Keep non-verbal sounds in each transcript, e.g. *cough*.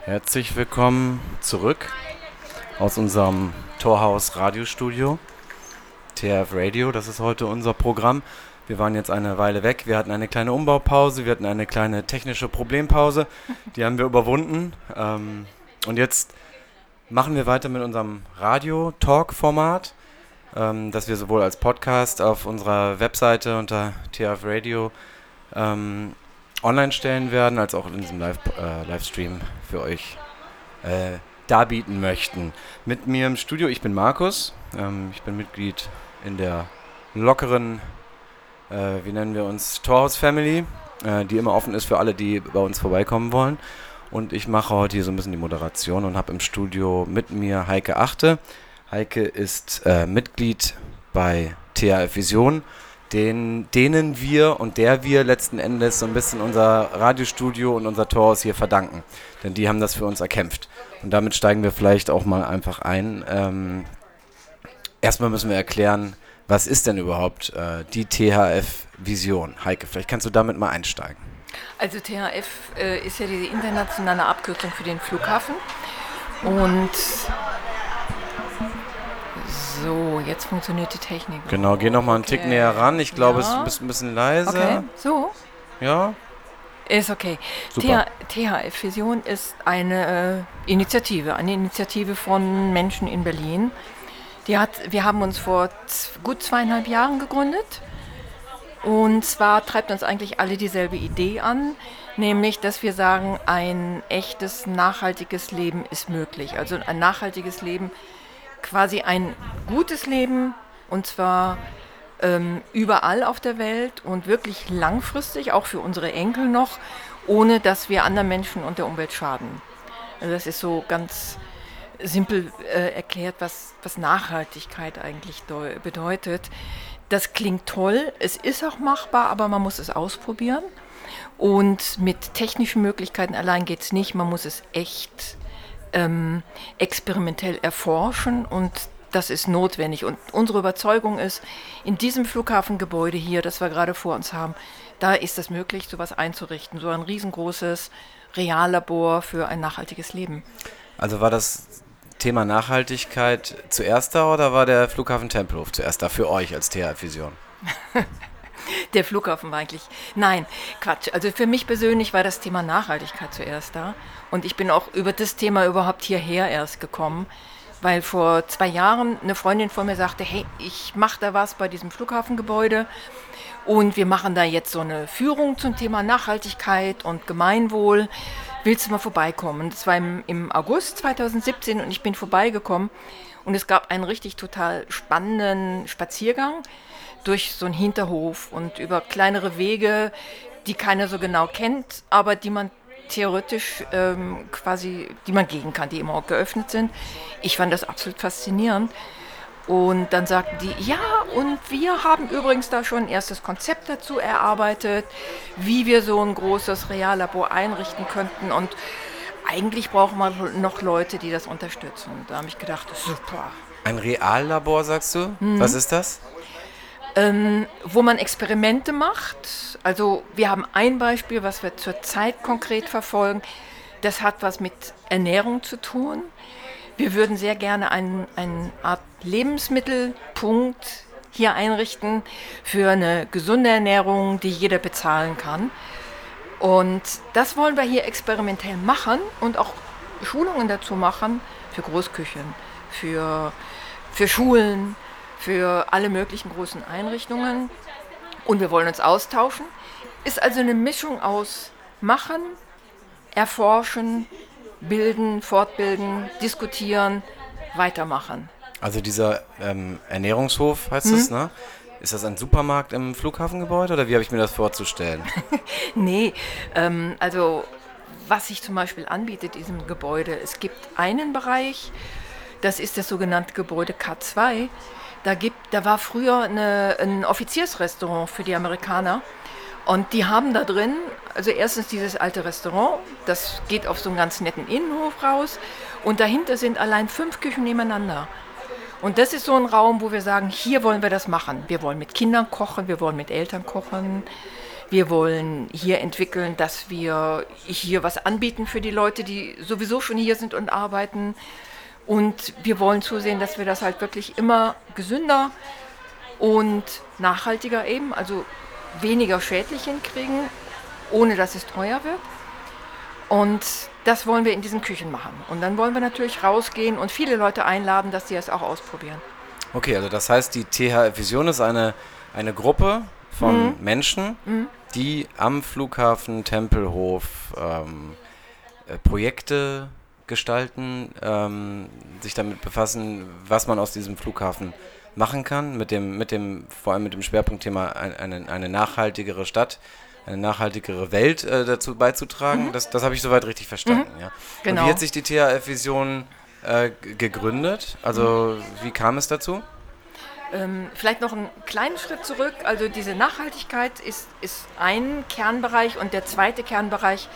Herzlich willkommen zurück aus unserem Torhaus Radiostudio. TRF Radio, das ist heute unser Programm. Wir waren jetzt eine Weile weg. Wir hatten eine kleine Umbaupause, wir hatten eine kleine technische Problempause. Die haben wir überwunden. Ähm, und jetzt machen wir weiter mit unserem Radio-Talk-Format, ähm, das wir sowohl als Podcast auf unserer Webseite unter TRF Radio ähm, online stellen werden, als auch in diesem Live, äh, Livestream für euch äh, darbieten möchten. Mit mir im Studio, ich bin Markus, ähm, ich bin Mitglied in der lockeren, äh, wie nennen wir uns, Torhaus Family, äh, die immer offen ist für alle, die bei uns vorbeikommen wollen. Und ich mache heute hier so ein bisschen die Moderation und habe im Studio mit mir Heike Achte. Heike ist äh, Mitglied bei THF Vision den, denen wir und der wir letzten Endes so ein bisschen unser Radiostudio und unser Torhaus hier verdanken. Denn die haben das für uns erkämpft. Und damit steigen wir vielleicht auch mal einfach ein. Ähm, erstmal müssen wir erklären, was ist denn überhaupt äh, die THF-Vision? Heike, vielleicht kannst du damit mal einsteigen. Also THF äh, ist ja diese internationale Abkürzung für den Flughafen. Und so, jetzt funktioniert die Technik. Genau, geh noch mal einen okay. Tick näher ran. Ich glaube, ja. es ist ein bisschen leise. Okay, so. Ja. Ist okay. Super. THF Vision ist eine äh, Initiative, eine Initiative von Menschen in Berlin. Die hat, wir haben uns vor gut zweieinhalb Jahren gegründet. Und zwar treibt uns eigentlich alle dieselbe Idee an, nämlich, dass wir sagen, ein echtes, nachhaltiges Leben ist möglich. Also ein nachhaltiges Leben quasi ein gutes Leben und zwar ähm, überall auf der Welt und wirklich langfristig, auch für unsere Enkel noch, ohne dass wir anderen Menschen und der Umwelt schaden. Also das ist so ganz simpel äh, erklärt, was, was Nachhaltigkeit eigentlich bedeutet. Das klingt toll, es ist auch machbar, aber man muss es ausprobieren. Und mit technischen Möglichkeiten allein geht es nicht, man muss es echt ähm, experimentell erforschen und das ist notwendig. Und unsere Überzeugung ist, in diesem Flughafengebäude hier, das wir gerade vor uns haben, da ist es möglich, sowas einzurichten. So ein riesengroßes Reallabor für ein nachhaltiges Leben. Also war das Thema Nachhaltigkeit zuerst da oder war der Flughafen Tempelhof zuerst da für euch als THF-Vision? *laughs* Der Flughafen war eigentlich. Nein, Quatsch. Also für mich persönlich war das Thema Nachhaltigkeit zuerst da. Und ich bin auch über das Thema überhaupt hierher erst gekommen, weil vor zwei Jahren eine Freundin von mir sagte, hey, ich mache da was bei diesem Flughafengebäude und wir machen da jetzt so eine Führung zum Thema Nachhaltigkeit und Gemeinwohl. Willst du mal vorbeikommen? Das war im, im August 2017 und ich bin vorbeigekommen und es gab einen richtig total spannenden Spaziergang durch so einen Hinterhof und über kleinere Wege, die keiner so genau kennt, aber die man theoretisch ähm, quasi, die man gehen kann, die immer auch geöffnet sind. Ich fand das absolut faszinierend. Und dann sagten die, ja, und wir haben übrigens da schon ein erstes Konzept dazu erarbeitet, wie wir so ein großes Reallabor einrichten könnten. Und eigentlich brauchen wir noch Leute, die das unterstützen. Und da habe ich gedacht, super. Ein Reallabor, sagst du? Mhm. Was ist das? Ähm, wo man Experimente macht. Also wir haben ein Beispiel, was wir zurzeit konkret verfolgen. Das hat was mit Ernährung zu tun. Wir würden sehr gerne einen, eine Art Lebensmittelpunkt hier einrichten für eine gesunde Ernährung, die jeder bezahlen kann. Und das wollen wir hier experimentell machen und auch Schulungen dazu machen für Großküchen, für, für Schulen, für alle möglichen großen Einrichtungen und wir wollen uns austauschen. Ist also eine Mischung aus machen, erforschen, bilden, fortbilden, diskutieren, weitermachen. Also dieser ähm, Ernährungshof heißt hm? es, ne? Ist das ein Supermarkt im Flughafengebäude oder wie habe ich mir das vorzustellen? *laughs* nee, ähm, also was sich zum Beispiel anbietet in diesem Gebäude, es gibt einen Bereich, das ist das sogenannte Gebäude K2. Da, gibt, da war früher eine, ein Offiziersrestaurant für die Amerikaner. Und die haben da drin, also erstens dieses alte Restaurant, das geht auf so einen ganz netten Innenhof raus. Und dahinter sind allein fünf Küchen nebeneinander. Und das ist so ein Raum, wo wir sagen, hier wollen wir das machen. Wir wollen mit Kindern kochen, wir wollen mit Eltern kochen. Wir wollen hier entwickeln, dass wir hier was anbieten für die Leute, die sowieso schon hier sind und arbeiten. Und wir wollen zusehen, dass wir das halt wirklich immer gesünder und nachhaltiger eben, also weniger schädlich hinkriegen, ohne dass es teuer wird. Und das wollen wir in diesen Küchen machen. Und dann wollen wir natürlich rausgehen und viele Leute einladen, dass sie es auch ausprobieren. Okay, also das heißt, die THF Vision ist eine, eine Gruppe von mhm. Menschen, mhm. die am Flughafen Tempelhof ähm, äh, Projekte gestalten, ähm, sich damit befassen, was man aus diesem Flughafen machen kann, mit dem, mit dem, vor allem mit dem Schwerpunktthema eine, eine nachhaltigere Stadt, eine nachhaltigere Welt äh, dazu beizutragen. Mhm. Das, das habe ich soweit richtig verstanden. Mhm. Ja. Genau. Und wie hat sich die THF-Vision äh, gegründet? Also wie kam es dazu? Ähm, vielleicht noch einen kleinen Schritt zurück. Also diese Nachhaltigkeit ist, ist ein Kernbereich und der zweite Kernbereich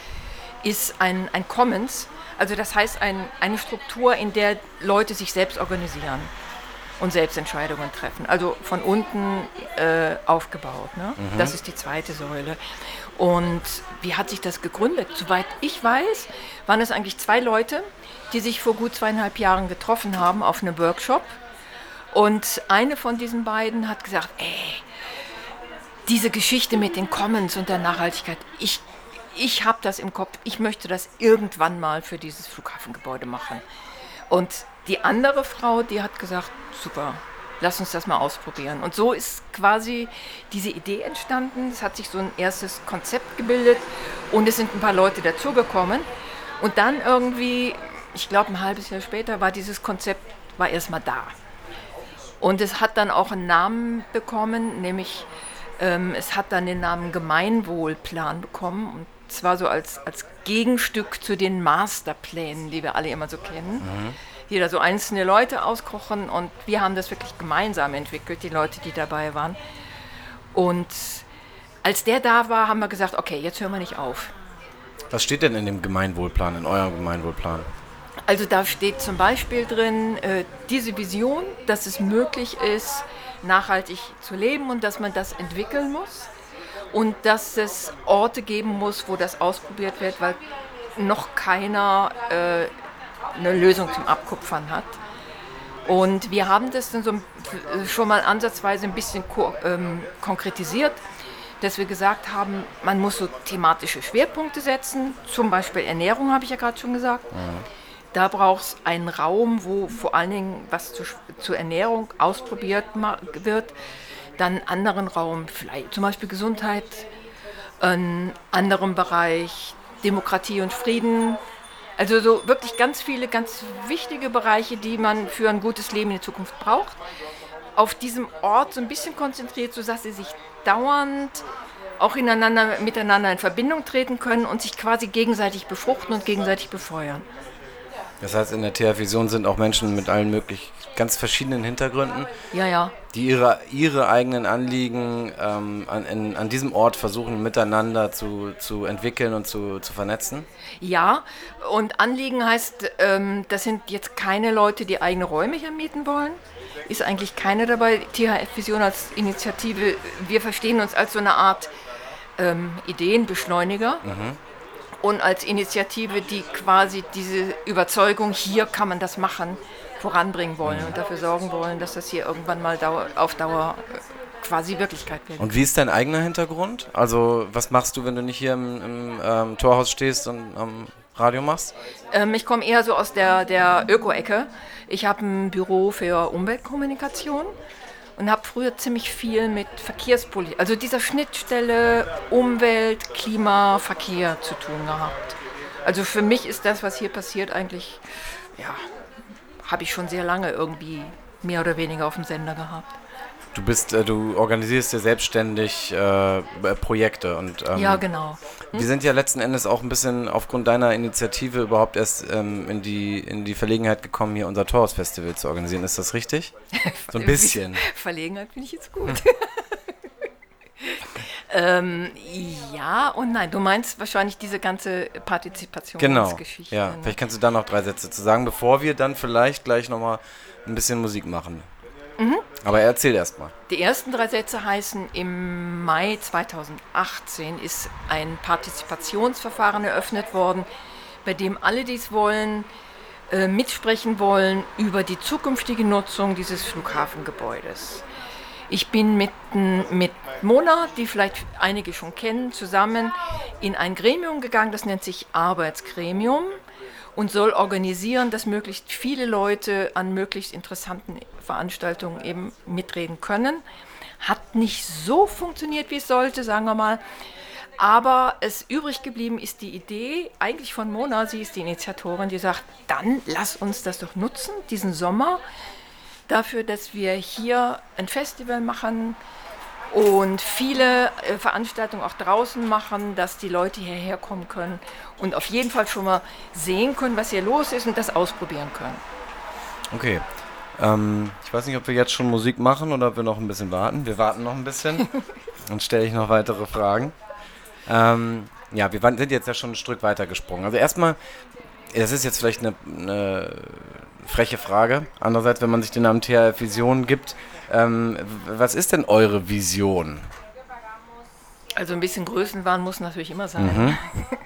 ist ein, ein Commons. Also das heißt ein, eine Struktur, in der Leute sich selbst organisieren und Selbstentscheidungen treffen. Also von unten äh, aufgebaut. Ne? Mhm. Das ist die zweite Säule. Und wie hat sich das gegründet? Soweit ich weiß, waren es eigentlich zwei Leute, die sich vor gut zweieinhalb Jahren getroffen haben auf einem Workshop. Und eine von diesen beiden hat gesagt, ey, diese Geschichte mit den Commons und der Nachhaltigkeit, ich, ich habe das im Kopf, ich möchte das irgendwann mal für dieses Flughafengebäude machen. Und die andere Frau, die hat gesagt, super, lass uns das mal ausprobieren. Und so ist quasi diese Idee entstanden. Es hat sich so ein erstes Konzept gebildet und es sind ein paar Leute dazugekommen. Und dann irgendwie, ich glaube ein halbes Jahr später, war dieses Konzept war erstmal da. Und es hat dann auch einen Namen bekommen, nämlich ähm, es hat dann den Namen Gemeinwohlplan bekommen. Und zwar so als, als Gegenstück zu den Masterplänen, die wir alle immer so kennen. Mhm jeder so einzelne Leute auskochen und wir haben das wirklich gemeinsam entwickelt, die Leute, die dabei waren. Und als der da war, haben wir gesagt, okay, jetzt hören wir nicht auf. Was steht denn in dem Gemeinwohlplan, in eurem Gemeinwohlplan? Also da steht zum Beispiel drin äh, diese Vision, dass es möglich ist, nachhaltig zu leben und dass man das entwickeln muss und dass es Orte geben muss, wo das ausprobiert wird, weil noch keiner äh, eine Lösung zum Abkupfern hat. Und wir haben das dann so schon mal ansatzweise ein bisschen ähm, konkretisiert, dass wir gesagt haben, man muss so thematische Schwerpunkte setzen, zum Beispiel Ernährung, habe ich ja gerade schon gesagt. Mhm. Da braucht es einen Raum, wo vor allen Dingen was zu, zur Ernährung ausprobiert wird. Dann anderen Raum, vielleicht zum Beispiel Gesundheit, einen anderen Bereich Demokratie und Frieden, also so wirklich ganz viele, ganz wichtige Bereiche, die man für ein gutes Leben in der Zukunft braucht. Auf diesem Ort so ein bisschen konzentriert, sodass sie sich dauernd auch ineinander, miteinander in Verbindung treten können und sich quasi gegenseitig befruchten und gegenseitig befeuern. Das heißt, in der TH-Vision sind auch Menschen mit allen möglichen, ganz verschiedenen Hintergründen, ja, ja. die ihre, ihre eigenen Anliegen ähm, an, in, an diesem Ort versuchen miteinander zu, zu entwickeln und zu, zu vernetzen? Ja, und Anliegen heißt, ähm, das sind jetzt keine Leute, die eigene Räume hier mieten wollen. Ist eigentlich keine dabei. THF-Vision als Initiative, wir verstehen uns als so eine Art ähm, Ideenbeschleuniger. Mhm und als Initiative, die quasi diese Überzeugung, hier kann man das machen, voranbringen wollen und dafür sorgen wollen, dass das hier irgendwann mal auf Dauer äh, quasi Wirklichkeit wird. Und wie ist dein eigener Hintergrund? Also was machst du, wenn du nicht hier im, im ähm, Torhaus stehst und am Radio machst? Ähm, ich komme eher so aus der, der Öko-Ecke. Ich habe ein Büro für Umweltkommunikation und habe früher ziemlich viel mit Verkehrspolitik, also dieser Schnittstelle Umwelt, Klima, Verkehr zu tun gehabt. Also für mich ist das, was hier passiert, eigentlich, ja, habe ich schon sehr lange irgendwie mehr oder weniger auf dem Sender gehabt. Du bist, äh, du organisierst ja selbstständig äh, Projekte und ähm, ja genau. Hm? Wir sind ja letzten Endes auch ein bisschen aufgrund deiner Initiative überhaupt erst ähm, in die in die Verlegenheit gekommen, hier unser Torhaus-Festival zu organisieren. Ist das richtig? *laughs* So ein bisschen. Verlegenheit finde ich jetzt gut. *laughs* ähm, ja und nein. Du meinst wahrscheinlich diese ganze Partizipationsgeschichte. Genau. Ja. Ne? Vielleicht kannst du da noch drei Sätze zu sagen, bevor wir dann vielleicht gleich nochmal ein bisschen Musik machen. Mhm. Aber erzähl erst mal. Die ersten drei Sätze heißen, im Mai 2018 ist ein Partizipationsverfahren eröffnet worden, bei dem alle, die es wollen, äh, mitsprechen wollen über die zukünftige Nutzung dieses Flughafengebäudes. Ich bin mit, mit Mona, die vielleicht einige schon kennen, zusammen in ein Gremium gegangen, das nennt sich Arbeitsgremium und soll organisieren, dass möglichst viele Leute an möglichst interessanten Veranstaltungen eben mitreden können. Hat nicht so funktioniert, wie es sollte, sagen wir mal. Aber es übrig geblieben ist die Idee eigentlich von Mona, sie ist die Initiatorin, die sagt, dann lass uns das doch nutzen, diesen Sommer, dafür, dass wir hier ein Festival machen, und viele äh, Veranstaltungen auch draußen machen, dass die Leute hierher kommen können und auf jeden Fall schon mal sehen können, was hier los ist und das ausprobieren können. Okay. Ähm, ich weiß nicht, ob wir jetzt schon Musik machen oder ob wir noch ein bisschen warten. Wir warten noch ein bisschen. *laughs* Dann stelle ich noch weitere Fragen. Ähm, ja, wir sind jetzt ja schon ein Stück weiter gesprungen. Also erstmal, das ist jetzt vielleicht eine, eine freche Frage. Andererseits, wenn man sich den Namen THF Vision gibt, ähm, was ist denn eure Vision? Also ein bisschen Größenwahn muss natürlich immer sein. Mhm.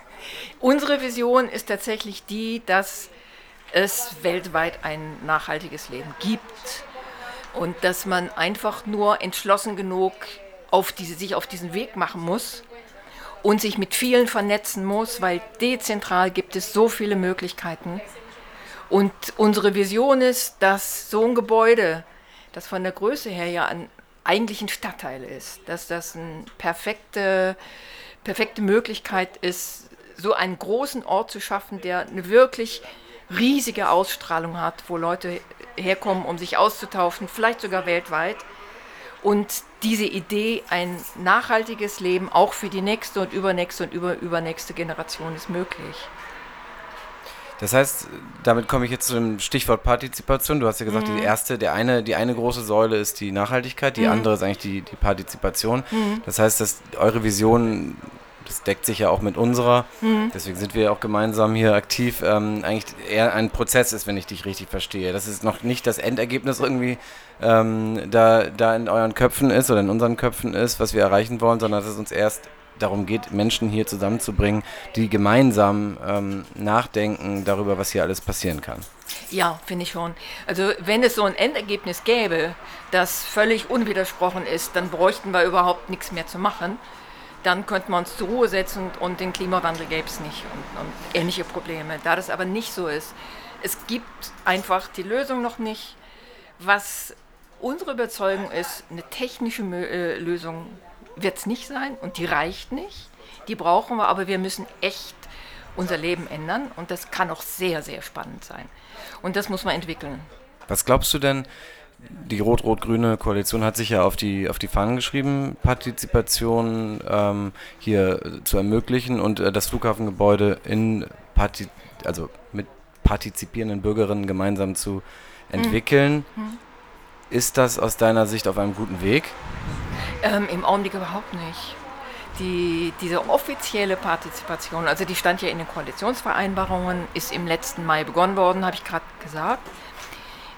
*laughs* Unsere Vision ist tatsächlich die, dass es weltweit ein nachhaltiges Leben gibt und dass man einfach nur entschlossen genug auf diese, sich auf diesen Weg machen muss und sich mit vielen vernetzen muss, weil dezentral gibt es so viele Möglichkeiten. Und unsere Vision ist, dass so ein Gebäude das von der Größe her ja ein, eigentlich ein Stadtteil ist, dass das eine perfekte, perfekte Möglichkeit ist, so einen großen Ort zu schaffen, der eine wirklich riesige Ausstrahlung hat, wo Leute herkommen, um sich auszutauschen, vielleicht sogar weltweit. Und diese Idee, ein nachhaltiges Leben auch für die nächste und übernächste und über, übernächste Generation ist möglich. Das heißt, damit komme ich jetzt zu dem Stichwort Partizipation. Du hast ja gesagt, mhm. die erste, der eine, die eine große Säule ist die Nachhaltigkeit, die mhm. andere ist eigentlich die, die Partizipation. Mhm. Das heißt, dass eure Vision, das deckt sich ja auch mit unserer, mhm. deswegen sind wir ja auch gemeinsam hier aktiv, ähm, eigentlich eher ein Prozess ist, wenn ich dich richtig verstehe. Das ist noch nicht das Endergebnis irgendwie ähm, da, da in euren Köpfen ist oder in unseren Köpfen ist, was wir erreichen wollen, sondern dass es uns erst darum geht, Menschen hier zusammenzubringen, die gemeinsam ähm, nachdenken darüber, was hier alles passieren kann. Ja, finde ich schon. Also wenn es so ein Endergebnis gäbe, das völlig unwidersprochen ist, dann bräuchten wir überhaupt nichts mehr zu machen. Dann könnten wir uns zur Ruhe setzen und den Klimawandel gäbe es nicht und, und ähnliche Probleme. Da das aber nicht so ist, es gibt einfach die Lösung noch nicht. Was unsere Überzeugung ist, eine technische äh, Lösung wird es nicht sein und die reicht nicht. Die brauchen wir, aber wir müssen echt unser Leben ändern und das kann auch sehr, sehr spannend sein. Und das muss man entwickeln. Was glaubst du denn, die rot-rot-grüne Koalition hat sich ja auf die, auf die Fahnen geschrieben, Partizipation ähm, hier zu ermöglichen und äh, das Flughafengebäude in Parti also mit partizipierenden Bürgerinnen gemeinsam zu entwickeln. Mhm. mhm. Ist das aus deiner Sicht auf einem guten Weg? Ähm, Im Augenblick überhaupt nicht. Die, diese offizielle Partizipation, also die stand ja in den Koalitionsvereinbarungen, ist im letzten Mai begonnen worden, habe ich gerade gesagt,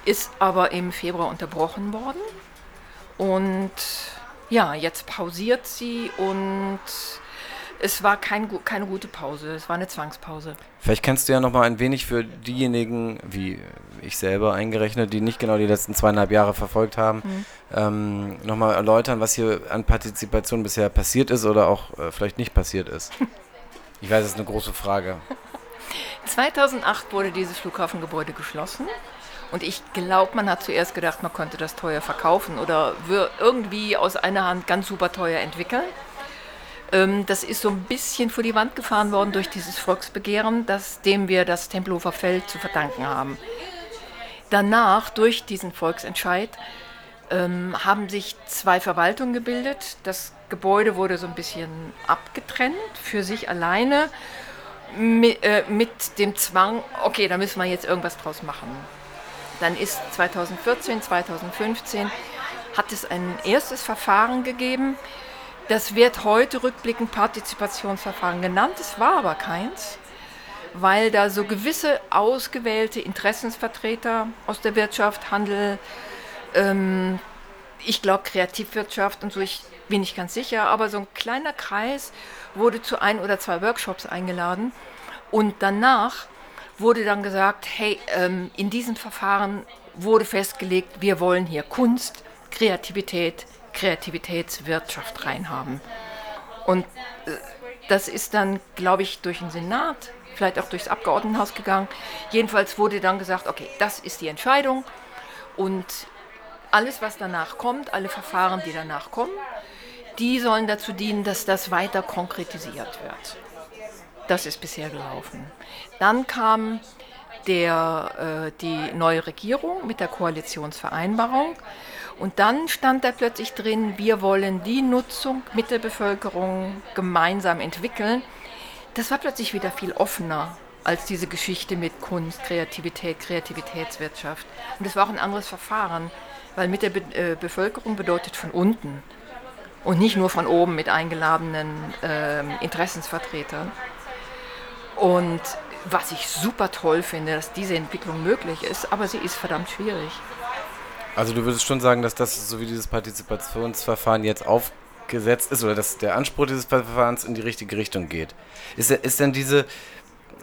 ist aber im Februar unterbrochen worden. Und ja, jetzt pausiert sie und es war kein, keine gute Pause, es war eine Zwangspause. Vielleicht kannst du ja noch mal ein wenig für diejenigen, wie ich selber eingerechnet, die nicht genau die letzten zweieinhalb Jahre verfolgt haben, mhm. ähm, noch mal erläutern, was hier an Partizipation bisher passiert ist oder auch äh, vielleicht nicht passiert ist. Ich weiß, das ist eine große Frage. *laughs* 2008 wurde dieses Flughafengebäude geschlossen. Und ich glaube, man hat zuerst gedacht, man könnte das teuer verkaufen oder irgendwie aus einer Hand ganz super teuer entwickeln. Ähm, das ist so ein bisschen vor die Wand gefahren worden durch dieses Volksbegehren, das, dem wir das Tempelhofer Feld zu verdanken haben. Danach, durch diesen Volksentscheid, ähm, haben sich zwei Verwaltungen gebildet. Das Gebäude wurde so ein bisschen abgetrennt für sich alleine mit, äh, mit dem Zwang, okay, da müssen wir jetzt irgendwas draus machen. Dann ist 2014, 2015 hat es ein erstes Verfahren gegeben, das wird heute rückblickend Partizipationsverfahren genannt, es war aber keins, weil da so gewisse ausgewählte Interessensvertreter aus der Wirtschaft, Handel, ähm, ich glaube Kreativwirtschaft und so, ich bin nicht ganz sicher, aber so ein kleiner Kreis wurde zu ein oder zwei Workshops eingeladen. Und danach wurde dann gesagt, hey, ähm, in diesem Verfahren wurde festgelegt, wir wollen hier Kunst, Kreativität, Kreativitätswirtschaft reinhaben. Und äh, das ist dann, glaube ich, durch den Senat, vielleicht auch durchs Abgeordnetenhaus gegangen. Jedenfalls wurde dann gesagt, okay, das ist die Entscheidung und alles, was danach kommt, alle Verfahren, die danach kommen, die sollen dazu dienen, dass das weiter konkretisiert wird. Das ist bisher gelaufen. Dann kam der, äh, die neue Regierung mit der Koalitionsvereinbarung. Und dann stand da plötzlich drin, wir wollen die Nutzung mit der Bevölkerung gemeinsam entwickeln. Das war plötzlich wieder viel offener als diese Geschichte mit Kunst, Kreativität, Kreativitätswirtschaft. Und es war auch ein anderes Verfahren, weil mit der Be äh, Bevölkerung bedeutet von unten und nicht nur von oben mit eingeladenen äh, Interessensvertretern. Und was ich super toll finde, dass diese Entwicklung möglich ist, aber sie ist verdammt schwierig. Also du würdest schon sagen, dass das, so wie dieses Partizipationsverfahren jetzt aufgesetzt ist, oder dass der Anspruch dieses Verfahrens in die richtige Richtung geht. Ist, ist denn diese,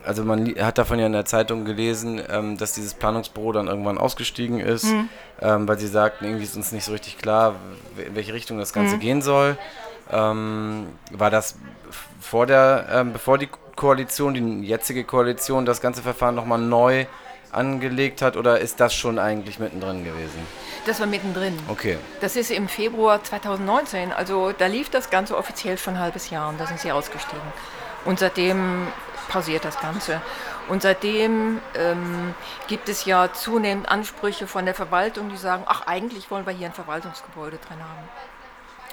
also man hat davon ja in der Zeitung gelesen, ähm, dass dieses Planungsbüro dann irgendwann ausgestiegen ist, mhm. ähm, weil sie sagten, irgendwie ist uns nicht so richtig klar, in welche Richtung das Ganze mhm. gehen soll. Ähm, war das vor der, ähm, bevor die Koalition, die jetzige Koalition, das ganze Verfahren nochmal neu angelegt hat oder ist das schon eigentlich mittendrin gewesen? Das war mittendrin. Okay. Das ist im Februar 2019, also da lief das Ganze offiziell schon ein halbes Jahr und da sind sie ausgestiegen. Und seitdem pausiert das Ganze. Und seitdem ähm, gibt es ja zunehmend Ansprüche von der Verwaltung, die sagen, ach eigentlich wollen wir hier ein Verwaltungsgebäude drin haben.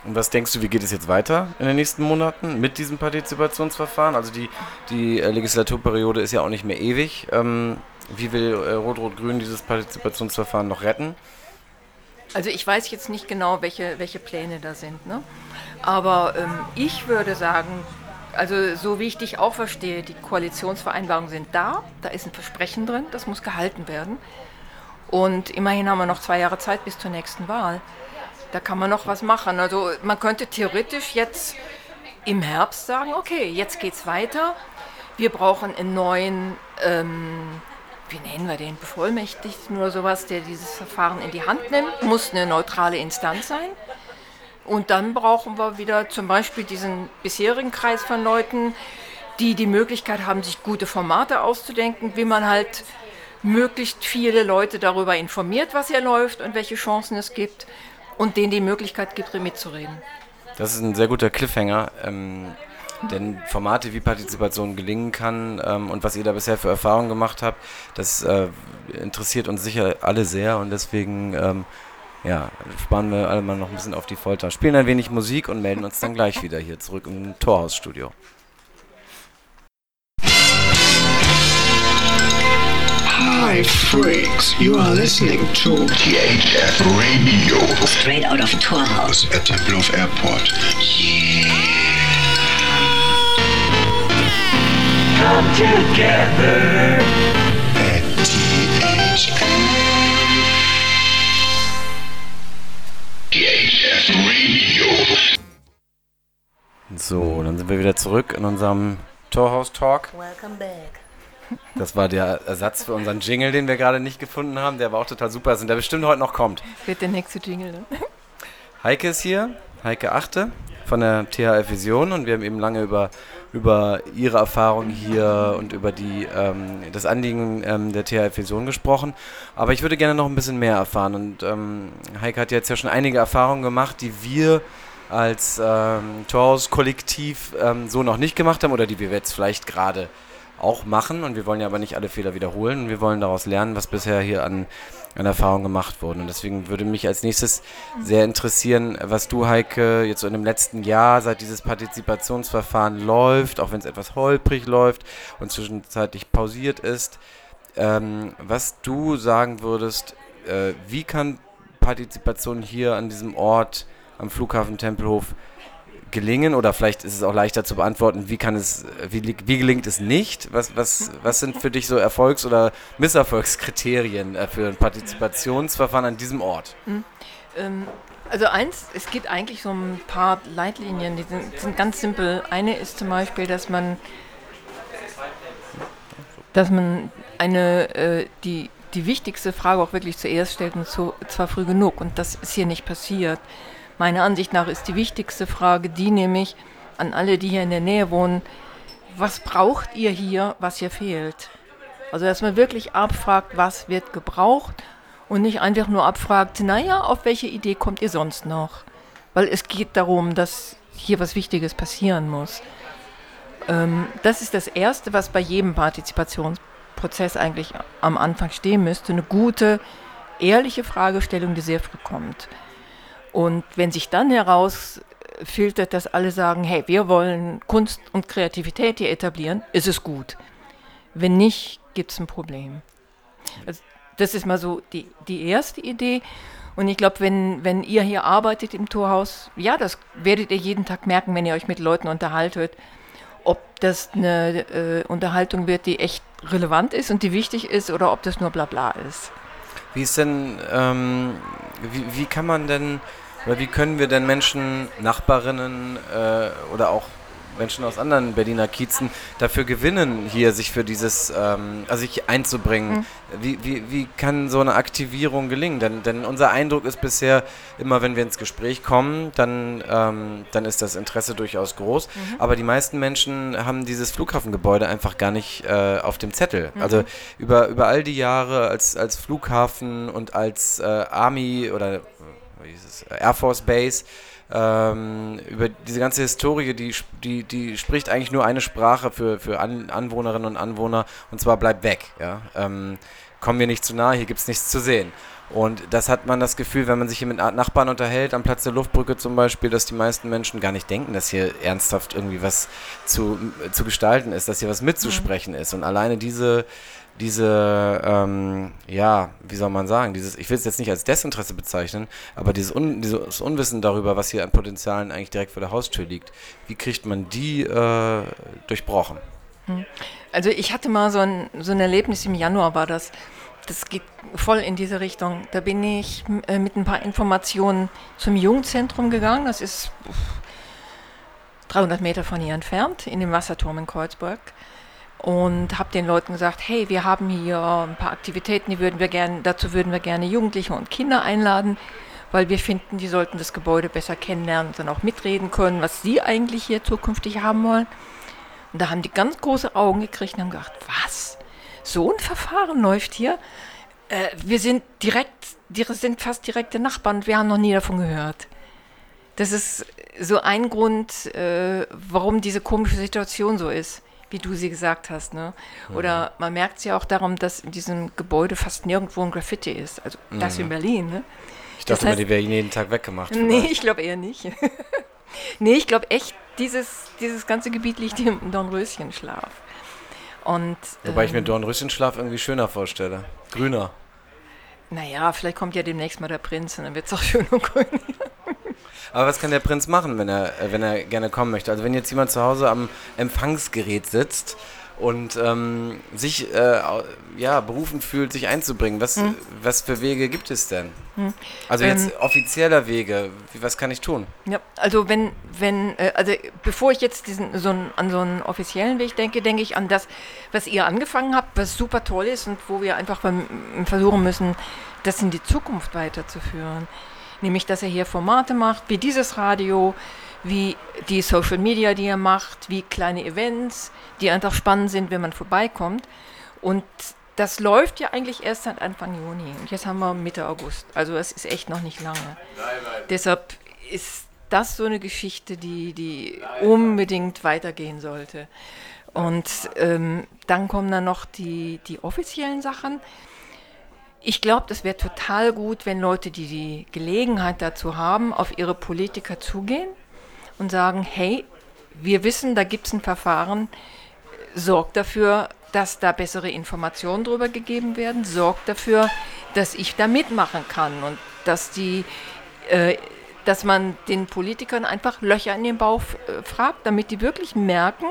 Und was denkst du, wie geht es jetzt weiter in den nächsten Monaten mit diesem Partizipationsverfahren? Also die, die äh, Legislaturperiode ist ja auch nicht mehr ewig. Ähm, wie will äh, Rot-Rot-Grün dieses Partizipationsverfahren noch retten? Also ich weiß jetzt nicht genau, welche, welche Pläne da sind. Ne? Aber ähm, ich würde sagen, also so wie ich dich auch verstehe, die Koalitionsvereinbarungen sind da, da ist ein Versprechen drin, das muss gehalten werden. Und immerhin haben wir noch zwei Jahre Zeit bis zur nächsten Wahl da kann man noch was machen. Also man könnte theoretisch jetzt im Herbst sagen, okay, jetzt geht's weiter. Wir brauchen einen neuen, ähm, wie nennen wir den, Bevollmächtigten oder sowas, der dieses Verfahren in die Hand nimmt. Muss eine neutrale Instanz sein. Und dann brauchen wir wieder zum Beispiel diesen bisherigen Kreis von Leuten, die die Möglichkeit haben, sich gute Formate auszudenken, wie man halt möglichst viele Leute darüber informiert, was hier läuft und welche Chancen es gibt und denen die Möglichkeit gibt, mitzureden. Das ist ein sehr guter Cliffhanger. Ähm, denn Formate wie Partizipation gelingen kann ähm, und was ihr da bisher für Erfahrungen gemacht habt, das äh, interessiert uns sicher alle sehr und deswegen ähm, ja, sparen wir alle mal noch ein bisschen auf die Folter, spielen ein wenig Musik und melden uns dann gleich wieder hier zurück im Torhausstudio. Hi, freaks. You are listening to THF Radio. Straight out of Torhaus at Tempelhof Airport. Yeah. Come together at THF. THF Radio. So, dann sind wir wieder zurück in unserem Torhaus Talk. Welcome back. Das war der Ersatz für unseren Jingle, den wir gerade nicht gefunden haben. Der war auch total super, und der bestimmt heute noch kommt. Wird der nächste Jingle, ne? Heike ist hier, Heike Achte von der THF Vision und wir haben eben lange über, über ihre Erfahrungen hier und über die, ähm, das Anliegen ähm, der THF Vision gesprochen. Aber ich würde gerne noch ein bisschen mehr erfahren und ähm, Heike hat jetzt ja schon einige Erfahrungen gemacht, die wir als ähm, Torhaus-Kollektiv ähm, so noch nicht gemacht haben oder die wir jetzt vielleicht gerade auch machen und wir wollen ja aber nicht alle Fehler wiederholen und wir wollen daraus lernen, was bisher hier an, an Erfahrungen gemacht wurde. Und deswegen würde mich als nächstes sehr interessieren, was du, Heike, jetzt so in dem letzten Jahr, seit dieses Partizipationsverfahren läuft, auch wenn es etwas holprig läuft und zwischenzeitlich pausiert ist, ähm, was du sagen würdest, äh, wie kann Partizipation hier an diesem Ort am Flughafen Tempelhof gelingen? Oder vielleicht ist es auch leichter zu beantworten, wie kann es, wie, wie gelingt es nicht? Was, was, was sind für dich so Erfolgs- oder Misserfolgskriterien äh, für ein Partizipationsverfahren an diesem Ort? Mhm. Ähm, also eins, es gibt eigentlich so ein paar Leitlinien, die sind, sind ganz simpel. Eine ist zum Beispiel, dass man dass man eine, äh, die, die wichtigste Frage auch wirklich zuerst stellt und zwar früh genug. Und das ist hier nicht passiert. Meiner Ansicht nach ist die wichtigste Frage die nämlich an alle, die hier in der Nähe wohnen, was braucht ihr hier, was hier fehlt? Also dass man wirklich abfragt, was wird gebraucht und nicht einfach nur abfragt, naja, auf welche Idee kommt ihr sonst noch? Weil es geht darum, dass hier was Wichtiges passieren muss. Ähm, das ist das Erste, was bei jedem Partizipationsprozess eigentlich am Anfang stehen müsste. Eine gute, ehrliche Fragestellung, die sehr früh kommt. Und wenn sich dann herausfiltert, dass alle sagen, hey, wir wollen Kunst und Kreativität hier etablieren, ist es gut. Wenn nicht, gibt es ein Problem. Also das ist mal so die, die erste Idee. Und ich glaube, wenn, wenn ihr hier arbeitet im Torhaus, ja, das werdet ihr jeden Tag merken, wenn ihr euch mit Leuten unterhaltet ob das eine äh, Unterhaltung wird, die echt relevant ist und die wichtig ist oder ob das nur Blabla ist. Wie ist denn, ähm, wie, wie kann man denn, oder wie können wir denn Menschen, Nachbarinnen äh, oder auch Menschen aus anderen Berliner Kiezen dafür gewinnen, hier sich für dieses, ähm, also sich einzubringen. Mhm. Wie, wie, wie kann so eine Aktivierung gelingen? Denn, denn unser Eindruck ist bisher, immer wenn wir ins Gespräch kommen, dann, ähm, dann ist das Interesse durchaus groß. Mhm. Aber die meisten Menschen haben dieses Flughafengebäude einfach gar nicht äh, auf dem Zettel. Mhm. Also über, über all die Jahre als, als Flughafen und als äh, Army oder Air Force Base ähm, über diese ganze Historie, die, die, die spricht eigentlich nur eine Sprache für, für An Anwohnerinnen und Anwohner und zwar bleibt weg. Ja? Ähm, kommen wir nicht zu nahe, hier gibt es nichts zu sehen. Und das hat man das Gefühl, wenn man sich hier mit Nachbarn unterhält, am Platz der Luftbrücke zum Beispiel, dass die meisten Menschen gar nicht denken, dass hier ernsthaft irgendwie was zu, zu gestalten ist, dass hier was mitzusprechen mhm. ist. Und alleine diese, diese, ähm, ja, wie soll man sagen, dieses, ich will es jetzt nicht als Desinteresse bezeichnen, aber dieses, Un, dieses Unwissen darüber, was hier an Potenzialen eigentlich direkt vor der Haustür liegt, wie kriegt man die äh, durchbrochen? Hm. Also ich hatte mal so ein, so ein Erlebnis im Januar war das, das geht voll in diese Richtung. Da bin ich äh, mit ein paar Informationen zum Jugendzentrum gegangen, das ist 300 Meter von hier entfernt, in dem Wasserturm in Kreuzberg und habe den Leuten gesagt, hey, wir haben hier ein paar Aktivitäten, die würden wir gerne, dazu würden wir gerne Jugendliche und Kinder einladen, weil wir finden, die sollten das Gebäude besser kennenlernen und dann auch mitreden können, was sie eigentlich hier zukünftig haben wollen. Und da haben die ganz große Augen gekriegt und haben gedacht, was? So ein Verfahren läuft hier? Äh, wir sind direkt, die sind fast direkte Nachbarn, wir haben noch nie davon gehört. Das ist so ein Grund, äh, warum diese komische Situation so ist wie du sie gesagt hast. Ne? Oder mhm. man merkt es ja auch darum, dass in diesem Gebäude fast nirgendwo ein Graffiti ist. Also mhm. das in Berlin. Ne? Ich dachte das heißt, immer, die werden jeden Tag weggemacht. *laughs* *laughs* Nee, ich glaube eher nicht. nee, ich glaube echt, dieses, dieses ganze Gebiet liegt im Dornröschenschlaf. Und, Wobei ähm, ich mir ähm, Dornröschenschlaf irgendwie schöner vorstelle. Grüner. Naja, vielleicht kommt ja demnächst mal der Prinz und dann wird es auch *laughs* schön und grün. Aber was kann der Prinz machen, wenn er, äh, wenn er gerne kommen möchte? Also wenn jetzt jemand zu Hause am Empfangsgerät sitzt und ähm, sich äh, ja, berufen fühlt, sich einzubringen, was, hm. was für Wege gibt es denn? Hm. Also jetzt ähm, offizieller Wege, wie, was kann ich tun? Ja, also wenn, wenn, äh, also bevor ich jetzt diesen, so ein, an so einen offiziellen Weg denke, denke ich an das, was ihr angefangen habt, was super toll ist und wo wir einfach versuchen müssen, das in die Zukunft weiterzuführen nämlich dass er hier Formate macht, wie dieses Radio, wie die Social Media, die er macht, wie kleine Events, die einfach spannend sind, wenn man vorbeikommt. Und das läuft ja eigentlich erst seit Anfang Juni. Und jetzt haben wir Mitte August. Also es ist echt noch nicht lange. Nein, nein. Deshalb ist das so eine Geschichte, die, die unbedingt weitergehen sollte. Und ähm, dann kommen dann noch die, die offiziellen Sachen. Ich glaube, das wäre total gut, wenn Leute, die die Gelegenheit dazu haben, auf ihre Politiker zugehen und sagen, hey, wir wissen, da gibt es ein Verfahren, sorgt dafür, dass da bessere Informationen darüber gegeben werden, sorgt dafür, dass ich da mitmachen kann und dass die, äh, dass man den Politikern einfach Löcher in den Bauch äh, fragt, damit die wirklich merken,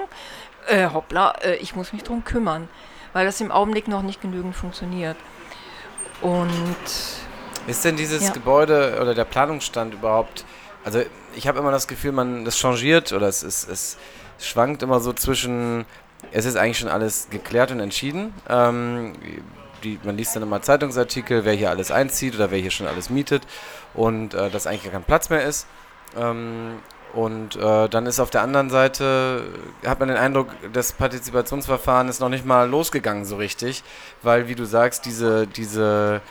äh, hoppla, äh, ich muss mich darum kümmern, weil das im Augenblick noch nicht genügend funktioniert. Und ist denn dieses ja. Gebäude oder der Planungsstand überhaupt, also ich habe immer das Gefühl, man das changiert oder es, es, es schwankt immer so zwischen, es ist eigentlich schon alles geklärt und entschieden. Ähm, die, man liest dann immer Zeitungsartikel, wer hier alles einzieht oder wer hier schon alles mietet und äh, dass eigentlich gar kein Platz mehr ist. Ähm, und äh, dann ist auf der anderen Seite, hat man den Eindruck, das Partizipationsverfahren ist noch nicht mal losgegangen so richtig, weil, wie du sagst, diese, diese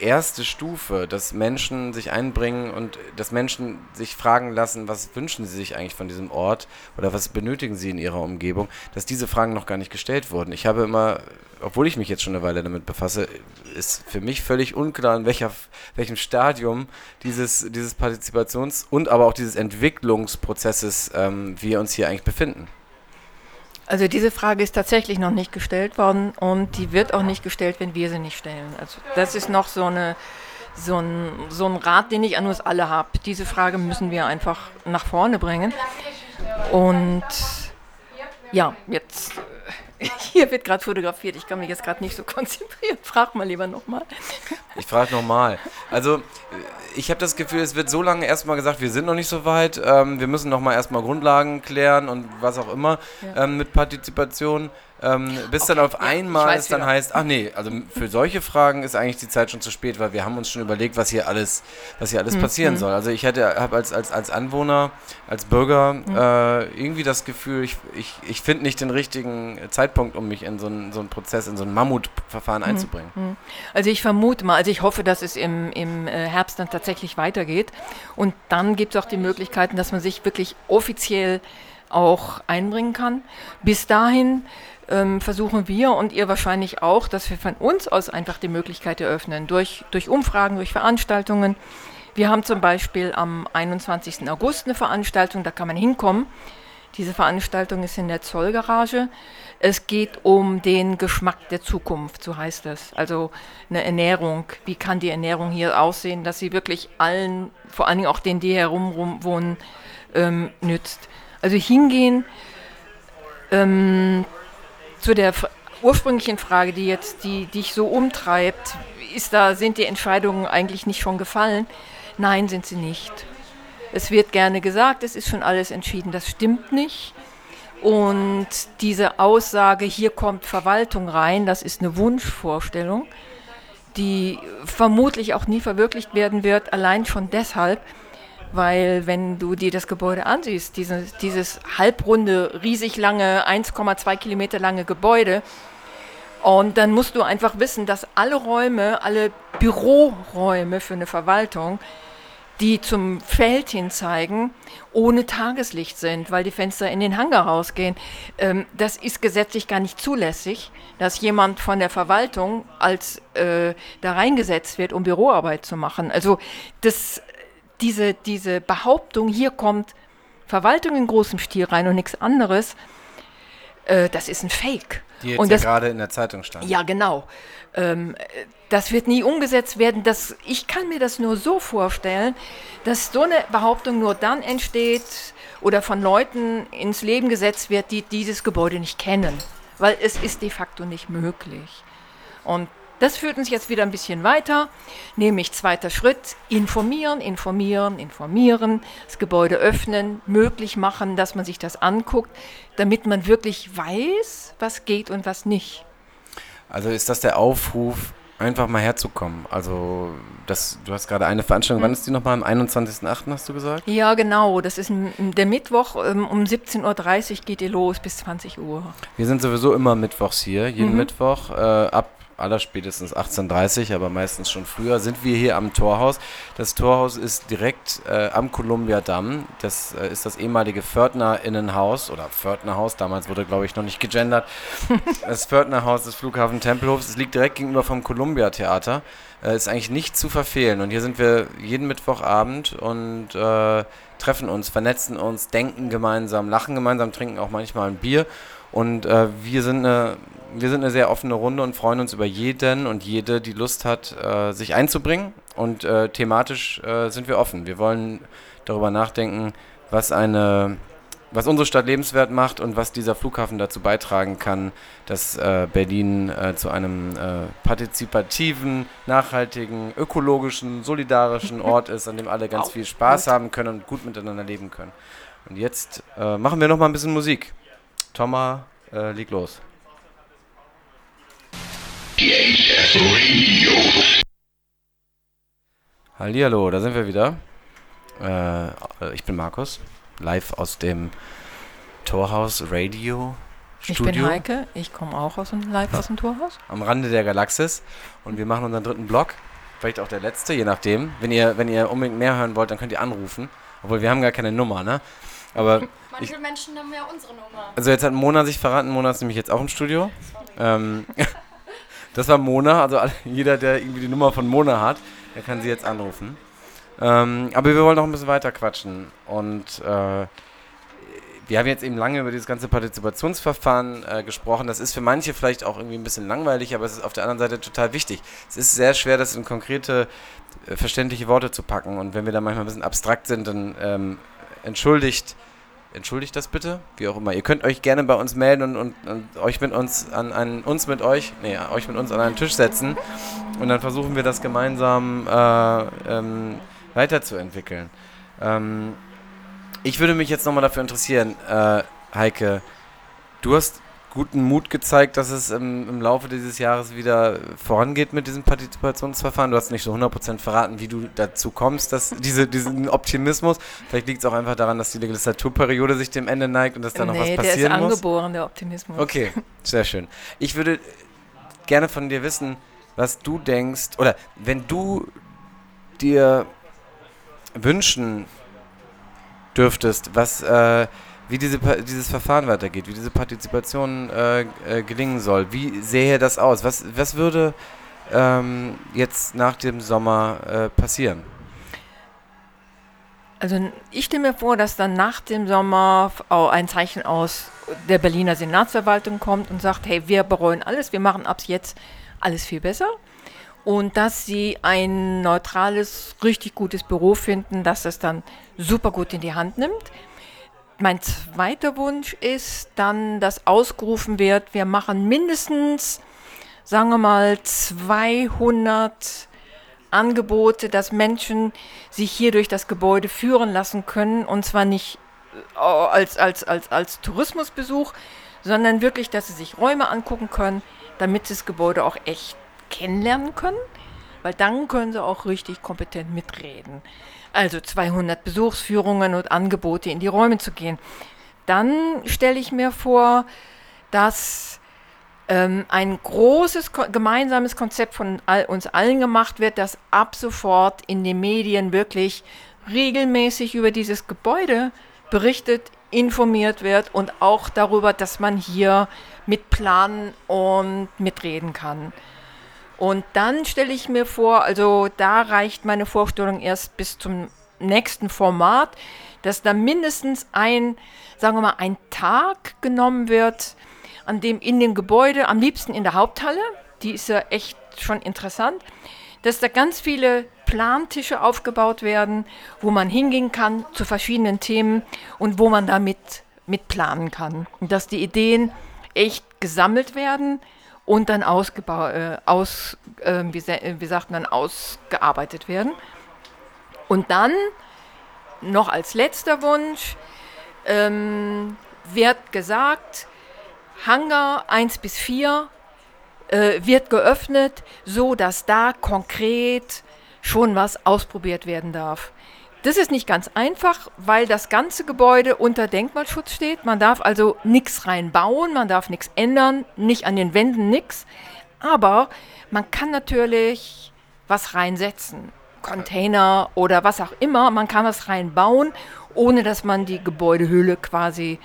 erste Stufe, dass Menschen sich einbringen und dass Menschen sich fragen lassen, was wünschen sie sich eigentlich von diesem Ort oder was benötigen sie in ihrer Umgebung, dass diese Fragen noch gar nicht gestellt wurden. Ich habe immer, obwohl ich mich jetzt schon eine Weile damit befasse, ist für mich völlig unklar, in welcher, welchem Stadium dieses, dieses Partizipations- und aber auch dieses Entwicklungsprozesses ähm, wir uns hier eigentlich befinden. Also diese Frage ist tatsächlich noch nicht gestellt worden und die wird auch nicht gestellt, wenn wir sie nicht stellen. Also das ist noch so, eine, so, ein, so ein Rat, den ich an uns alle habe. Diese Frage müssen wir einfach nach vorne bringen. Und ja, jetzt *laughs* hier wird gerade fotografiert. Ich kann mich jetzt gerade nicht so *laughs* konzentrieren. Frag mal lieber nochmal. Ich frage nochmal. Also, ich habe das Gefühl, es wird so lange erstmal gesagt, wir sind noch nicht so weit. Ähm, wir müssen nochmal erstmal Grundlagen klären und was auch immer ja. ähm, mit Partizipation. Ähm, bis okay, dann auf einmal es dann heißt, ach nee, also für solche Fragen ist eigentlich die Zeit schon zu spät, weil wir haben uns schon überlegt, was hier alles, was hier alles mhm. passieren soll. Also ich hätte, habe als, als, als Anwohner, als Bürger mhm. äh, irgendwie das Gefühl, ich, ich, ich finde nicht den richtigen Zeitpunkt, um mich in so einen, so einen Prozess, in so ein Mammutverfahren mhm. einzubringen. Mhm. Also ich vermute mal, also ich hoffe, dass es im, im äh, Herbst dann tatsächlich weitergeht. Und dann gibt es auch die Möglichkeiten, dass man sich wirklich offiziell auch einbringen kann. Bis dahin ähm, versuchen wir und ihr wahrscheinlich auch, dass wir von uns aus einfach die Möglichkeit eröffnen, durch, durch Umfragen, durch Veranstaltungen. Wir haben zum Beispiel am 21. August eine Veranstaltung, da kann man hinkommen. Diese Veranstaltung ist in der Zollgarage. Es geht um den Geschmack der Zukunft, so heißt es. Also eine Ernährung. Wie kann die Ernährung hier aussehen, dass sie wirklich allen, vor allen Dingen auch denen, die herum wohnen, ähm, nützt. Also hingehen, ähm, zu der ursprünglichen Frage, die jetzt die dich so umtreibt, ist da sind die Entscheidungen eigentlich nicht schon gefallen? Nein, sind sie nicht. Es wird gerne gesagt, es ist schon alles entschieden. Das stimmt nicht. Und diese Aussage, hier kommt Verwaltung rein, das ist eine Wunschvorstellung, die vermutlich auch nie verwirklicht werden wird, allein schon deshalb, weil wenn du dir das Gebäude ansiehst, dieses, dieses halbrunde, riesig lange, 1,2 Kilometer lange Gebäude, und dann musst du einfach wissen, dass alle Räume, alle Büroräume für eine Verwaltung, die zum Feld hin zeigen, ohne Tageslicht sind, weil die Fenster in den Hangar rausgehen. Ähm, das ist gesetzlich gar nicht zulässig, dass jemand von der Verwaltung als äh, da reingesetzt wird, um Büroarbeit zu machen. Also das diese, diese Behauptung, hier kommt Verwaltung in großem Stil rein und nichts anderes, äh, das ist ein Fake. Die jetzt ja gerade in der Zeitung stand. Ja, genau. Ähm, das wird nie umgesetzt werden. Das, ich kann mir das nur so vorstellen, dass so eine Behauptung nur dann entsteht oder von Leuten ins Leben gesetzt wird, die dieses Gebäude nicht kennen. Weil es ist de facto nicht möglich. Und das führt uns jetzt wieder ein bisschen weiter, nämlich zweiter Schritt, informieren, informieren, informieren, das Gebäude öffnen, möglich machen, dass man sich das anguckt, damit man wirklich weiß, was geht und was nicht. Also ist das der Aufruf, einfach mal herzukommen. Also das, du hast gerade eine Veranstaltung, hm. wann ist die nochmal? Am 21.08. hast du gesagt? Ja, genau. Das ist der Mittwoch ähm, um 17.30 Uhr geht ihr los bis 20 Uhr. Wir sind sowieso immer mittwochs hier, jeden mhm. Mittwoch äh, ab allerspätestens 18.30 aber meistens schon früher, sind wir hier am Torhaus. Das Torhaus ist direkt äh, am Kolumbiadamm. Das äh, ist das ehemalige Fördner-Innenhaus oder Fördnerhaus. Damals wurde, glaube ich, noch nicht gegendert. *laughs* das Fördnerhaus des Flughafen Tempelhofs. Es liegt direkt gegenüber vom Columbia-Theater. Äh, ist eigentlich nicht zu verfehlen. Und hier sind wir jeden Mittwochabend und äh, treffen uns, vernetzen uns, denken gemeinsam, lachen gemeinsam, trinken auch manchmal ein Bier. Und äh, wir sind eine wir sind eine sehr offene Runde und freuen uns über jeden und jede, die Lust hat, äh, sich einzubringen und äh, thematisch äh, sind wir offen. Wir wollen darüber nachdenken, was eine was unsere Stadt lebenswert macht und was dieser Flughafen dazu beitragen kann, dass äh, Berlin äh, zu einem äh, partizipativen, nachhaltigen, ökologischen, solidarischen *laughs* Ort ist, an dem alle ganz viel Spaß haben können und gut miteinander leben können. Und jetzt äh, machen wir noch mal ein bisschen Musik. Thomas, äh, leg los. Hallihallo, da sind wir wieder. Äh, ich bin Markus, live aus dem Torhaus Radio Studio. Ich bin Heike, ich komme auch aus dem, live aus dem Torhaus. *laughs* Am Rande der Galaxis und wir machen unseren dritten Block, vielleicht auch der letzte, je nachdem. Wenn ihr, wenn ihr unbedingt mehr hören wollt, dann könnt ihr anrufen. Obwohl wir haben gar keine Nummer, ne? Aber Manche ich, Menschen haben ja unsere Nummer. Also jetzt hat Mona sich verraten, Mona ist nämlich jetzt auch im Studio. Ähm, *laughs* das war Mona, also jeder, der irgendwie die Nummer von Mona hat, der kann sie jetzt anrufen. Ähm, aber wir wollen noch ein bisschen weiter quatschen. Und äh, wir haben jetzt eben lange über dieses ganze Partizipationsverfahren äh, gesprochen. Das ist für manche vielleicht auch irgendwie ein bisschen langweilig, aber es ist auf der anderen Seite total wichtig. Es ist sehr schwer, das in konkrete, äh, verständliche Worte zu packen. Und wenn wir da manchmal ein bisschen abstrakt sind, dann ähm, entschuldigt entschuldigt das bitte, wie auch immer. Ihr könnt euch gerne bei uns melden und, und, und euch mit uns an einen, uns mit euch, nee, euch mit uns an einen Tisch setzen und dann versuchen wir das gemeinsam äh, ähm, weiterzuentwickeln. Ähm, ich würde mich jetzt nochmal dafür interessieren, äh, Heike, du hast guten Mut gezeigt, dass es im, im, Laufe dieses Jahres wieder vorangeht mit diesem Partizipationsverfahren. Du hast nicht so 100% verraten, wie du dazu kommst, dass diese, diesen Optimismus. Vielleicht liegt es auch einfach daran, dass die Legislaturperiode sich dem Ende neigt und dass da nee, noch was passieren der ist angeboren, der Optimismus. Okay, sehr schön. Ich würde gerne von dir wissen, was du denkst, oder wenn du dir wünschen dürftest, was... Äh, wie diese, dieses Verfahren weitergeht, wie diese Partizipation äh, äh, gelingen soll. Wie sähe das aus? Was, was würde ähm, jetzt nach dem Sommer äh, passieren? Also ich stelle mir vor, dass dann nach dem Sommer ein Zeichen aus der Berliner Senatsverwaltung kommt und sagt, hey, wir bereuen alles, wir machen ab jetzt alles viel besser. Und dass sie ein neutrales, richtig gutes Büro finden, das das dann super gut in die Hand nimmt mein zweiter Wunsch ist dann, dass ausgerufen wird, wir machen mindestens, sagen wir mal, 200 Angebote, dass Menschen sich hier durch das Gebäude führen lassen können. Und zwar nicht äh, als, als, als, als Tourismusbesuch, sondern wirklich, dass sie sich Räume angucken können, damit sie das Gebäude auch echt kennenlernen können, weil dann können sie auch richtig kompetent mitreden also 200 Besuchsführungen und Angebote in die Räume zu gehen. Dann stelle ich mir vor, dass ähm, ein großes ko gemeinsames Konzept von all, uns allen gemacht wird, das ab sofort in den Medien wirklich regelmäßig über dieses Gebäude berichtet, informiert wird und auch darüber, dass man hier mitplanen und mitreden kann. Und dann stelle ich mir vor, also da reicht meine Vorstellung erst bis zum nächsten Format, dass da mindestens ein, sagen wir mal, ein Tag genommen wird, an dem in dem Gebäude, am liebsten in der Haupthalle, die ist ja echt schon interessant, dass da ganz viele Plantische aufgebaut werden, wo man hingehen kann zu verschiedenen Themen und wo man damit mitplanen kann. Und dass die Ideen echt gesammelt werden und dann ausgebaut, äh, aus, äh, wie, wie sagt man, ausgearbeitet werden. Und dann noch als letzter Wunsch ähm, wird gesagt, Hangar 1 bis 4 äh, wird geöffnet, so dass da konkret schon was ausprobiert werden darf. Das ist nicht ganz einfach, weil das ganze Gebäude unter Denkmalschutz steht. Man darf also nichts reinbauen, man darf nichts ändern, nicht an den Wänden nichts. Aber man kann natürlich was reinsetzen. Container oder was auch immer. Man kann was reinbauen, ohne dass man die Gebäudehülle quasi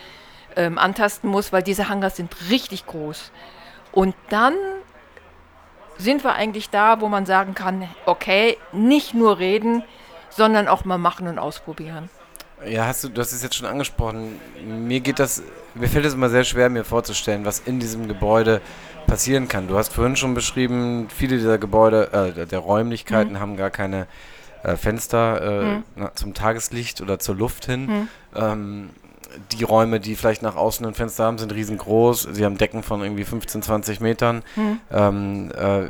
ähm, antasten muss, weil diese Hangars sind richtig groß. Und dann sind wir eigentlich da, wo man sagen kann, okay, nicht nur reden, sondern auch mal machen und ausprobieren. Ja, hast du, du hast es jetzt schon angesprochen. Mir geht das, mir fällt es immer sehr schwer, mir vorzustellen, was in diesem Gebäude passieren kann. Du hast vorhin schon beschrieben, viele dieser Gebäude, äh, der Räumlichkeiten mhm. haben gar keine äh, Fenster äh, mhm. na, zum Tageslicht oder zur Luft hin. Mhm. Ähm, die Räume, die vielleicht nach außen ein Fenster haben, sind riesengroß. Sie haben Decken von irgendwie 15, 20 Metern. Mhm. Ähm, äh,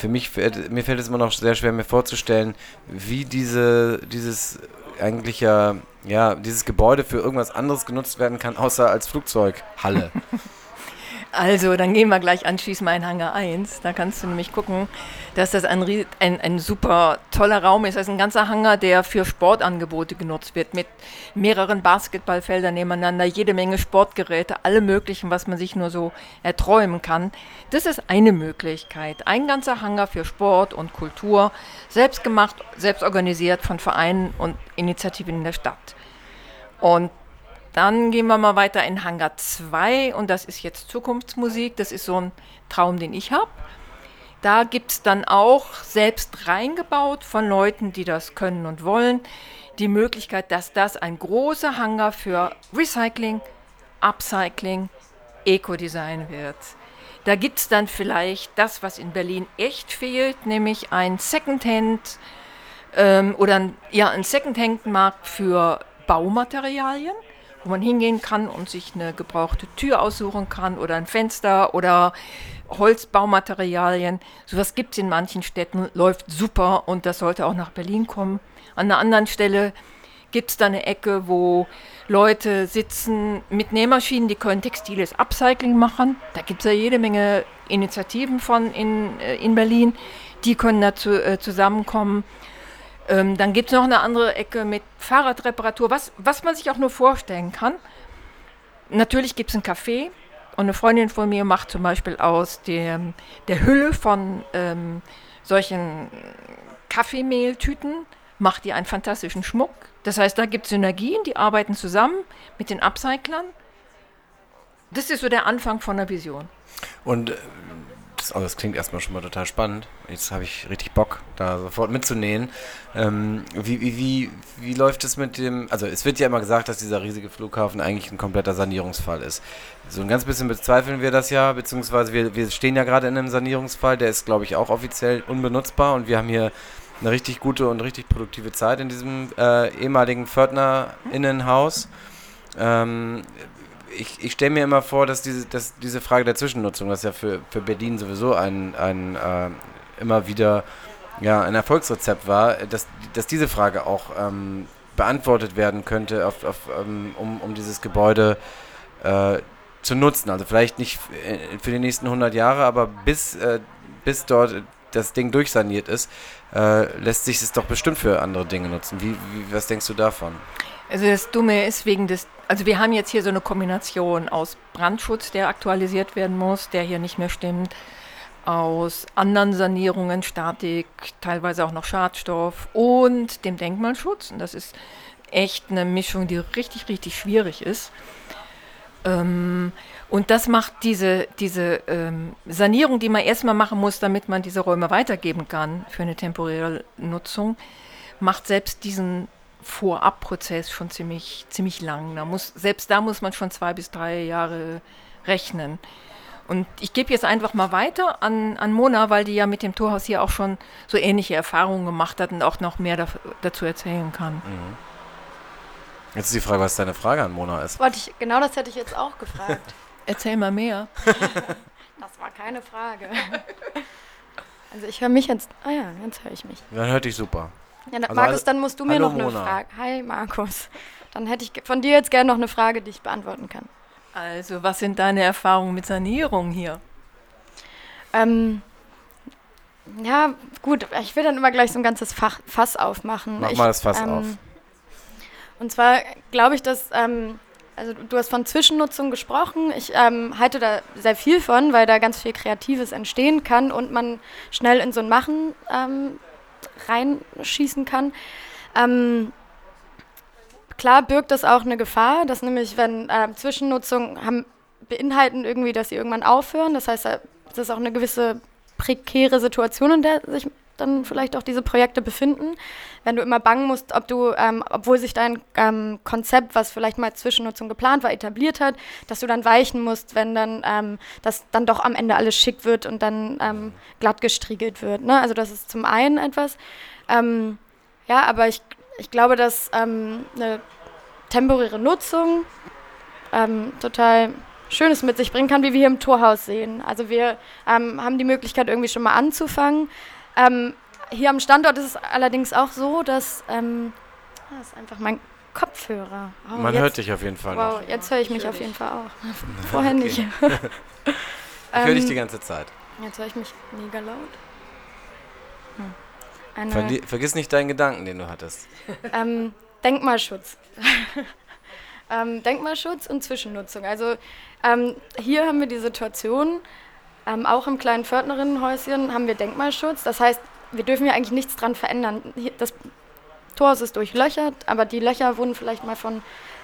für mich, mir fällt es immer noch sehr schwer, mir vorzustellen, wie diese, dieses eigentlich ja, ja, dieses Gebäude für irgendwas anderes genutzt werden kann, außer als Flugzeughalle. *laughs* Also, dann gehen wir gleich anschließend mal in Hangar 1. Da kannst du nämlich gucken, dass das ein, ein, ein super toller Raum ist. Das ist ein ganzer Hangar, der für Sportangebote genutzt wird, mit mehreren Basketballfeldern nebeneinander, jede Menge Sportgeräte, alle möglichen, was man sich nur so erträumen kann. Das ist eine Möglichkeit. Ein ganzer Hangar für Sport und Kultur, selbst gemacht, selbst organisiert von Vereinen und Initiativen in der Stadt. Und dann gehen wir mal weiter in Hangar 2 und das ist jetzt Zukunftsmusik. Das ist so ein Traum, den ich habe. Da gibt es dann auch selbst reingebaut von Leuten, die das können und wollen, die Möglichkeit, dass das ein großer Hangar für Recycling, Upcycling, Eco-Design wird. Da gibt es dann vielleicht das, was in Berlin echt fehlt, nämlich ein Secondhand ähm, oder ein, ja, ein Secondhand-Markt für Baumaterialien wo man hingehen kann und sich eine gebrauchte Tür aussuchen kann oder ein Fenster oder Holzbaumaterialien. Sowas gibt es in manchen Städten, läuft super und das sollte auch nach Berlin kommen. An einer anderen Stelle gibt es da eine Ecke, wo Leute sitzen mit Nähmaschinen, die können textiles Upcycling machen. Da gibt es ja jede Menge Initiativen von in, äh, in Berlin, die können dazu äh, zusammenkommen. Ähm, dann gibt es noch eine andere Ecke mit Fahrradreparatur, was, was man sich auch nur vorstellen kann. Natürlich gibt es ein Café und eine Freundin von mir macht zum Beispiel aus dem, der Hülle von ähm, solchen Kaffeemehltüten, macht die einen fantastischen Schmuck. Das heißt, da gibt es Synergien, die arbeiten zusammen mit den Upcyclern. Das ist so der Anfang von einer Vision. Und das, oh, das klingt erstmal schon mal total spannend. Jetzt habe ich richtig Bock, da sofort mitzunähen. Ähm, wie, wie, wie, wie läuft es mit dem, also es wird ja immer gesagt, dass dieser riesige Flughafen eigentlich ein kompletter Sanierungsfall ist. So ein ganz bisschen bezweifeln wir das ja, beziehungsweise wir, wir stehen ja gerade in einem Sanierungsfall, der ist, glaube ich, auch offiziell unbenutzbar und wir haben hier eine richtig gute und richtig produktive Zeit in diesem äh, ehemaligen Pförtnerinnenhaus. Ähm, ich, ich stelle mir immer vor, dass diese, dass diese Frage der Zwischennutzung, ist ja für, für Berlin sowieso ein, ein äh, immer wieder ja, ein Erfolgsrezept war, dass, dass diese Frage auch ähm, beantwortet werden könnte, auf, auf, ähm, um, um dieses Gebäude äh, zu nutzen. Also vielleicht nicht für die nächsten 100 Jahre, aber bis, äh, bis dort das Ding durchsaniert ist, äh, lässt sich es doch bestimmt für andere Dinge nutzen. Wie, wie, was denkst du davon? Also das Dumme ist wegen des, also wir haben jetzt hier so eine Kombination aus Brandschutz, der aktualisiert werden muss, der hier nicht mehr stimmt, aus anderen Sanierungen, Statik, teilweise auch noch Schadstoff und dem Denkmalschutz. Und das ist echt eine Mischung, die richtig, richtig schwierig ist. Ähm, und das macht diese, diese ähm, Sanierung, die man erstmal machen muss, damit man diese Räume weitergeben kann für eine temporäre Nutzung, macht selbst diesen Vorabprozess schon ziemlich, ziemlich lang. Da muss, selbst da muss man schon zwei bis drei Jahre rechnen. Und ich gebe jetzt einfach mal weiter an, an Mona, weil die ja mit dem Torhaus hier auch schon so ähnliche Erfahrungen gemacht hat und auch noch mehr da, dazu erzählen kann. Mhm. Jetzt ist die Frage, was deine Frage an Mona ist. Wollte ich, genau das hätte ich jetzt auch gefragt. *laughs* Erzähl mal mehr. *laughs* das war keine Frage. Also ich höre mich jetzt. Ah ja, jetzt höre ich mich. Dann hört dich super. Ja, also Markus, dann musst du mir noch eine Mona. Frage. Hi Markus. Dann hätte ich von dir jetzt gerne noch eine Frage, die ich beantworten kann. Also, was sind deine Erfahrungen mit Sanierung hier? Ähm, ja, gut, ich will dann immer gleich so ein ganzes Fach, Fass aufmachen. Mach ich, mal das Fass ähm, auf. Und zwar glaube ich, dass, ähm, also du hast von Zwischennutzung gesprochen. Ich ähm, halte da sehr viel von, weil da ganz viel Kreatives entstehen kann und man schnell in so ein Machen ähm, reinschießen kann. Ähm, klar birgt das auch eine Gefahr, dass nämlich, wenn äh, Zwischennutzung haben, beinhalten irgendwie, dass sie irgendwann aufhören. Das heißt, das ist auch eine gewisse prekäre Situation, in der sich dann vielleicht auch diese Projekte befinden. Wenn du immer bangen musst, ob du, ähm, obwohl sich dein ähm, Konzept, was vielleicht mal Zwischennutzung geplant war, etabliert hat, dass du dann weichen musst, wenn dann ähm, das dann doch am Ende alles schick wird und dann ähm, glatt gestriegelt wird. Ne? Also das ist zum einen etwas. Ähm, ja, aber ich, ich glaube, dass ähm, eine temporäre Nutzung total Schönes mit sich bringen kann, wie wir hier im Torhaus sehen. Also wir ähm, haben die Möglichkeit, irgendwie schon mal anzufangen. Ähm, hier am Standort ist es allerdings auch so, dass ähm, ah, das ist einfach mein Kopfhörer. Oh, Man jetzt, hört dich auf jeden Fall. Wow, noch. jetzt höre ich mich auf jeden Fall auch. *laughs* Vorher nicht. *laughs* *laughs* ich höre dich die ganze Zeit. Jetzt höre ich mich mega laut. Hm. Verli vergiss nicht deinen Gedanken, den du hattest. Ähm, Denkmalschutz. ähm, Denkmalschutz und Zwischennutzung. Also ähm, hier haben wir die Situation, ähm, auch im kleinen Pförtnerinnenhäuschen haben wir Denkmalschutz. Das heißt, wir dürfen ja eigentlich nichts dran verändern. Das Tor ist durchlöchert, aber die Löcher wurden vielleicht mal von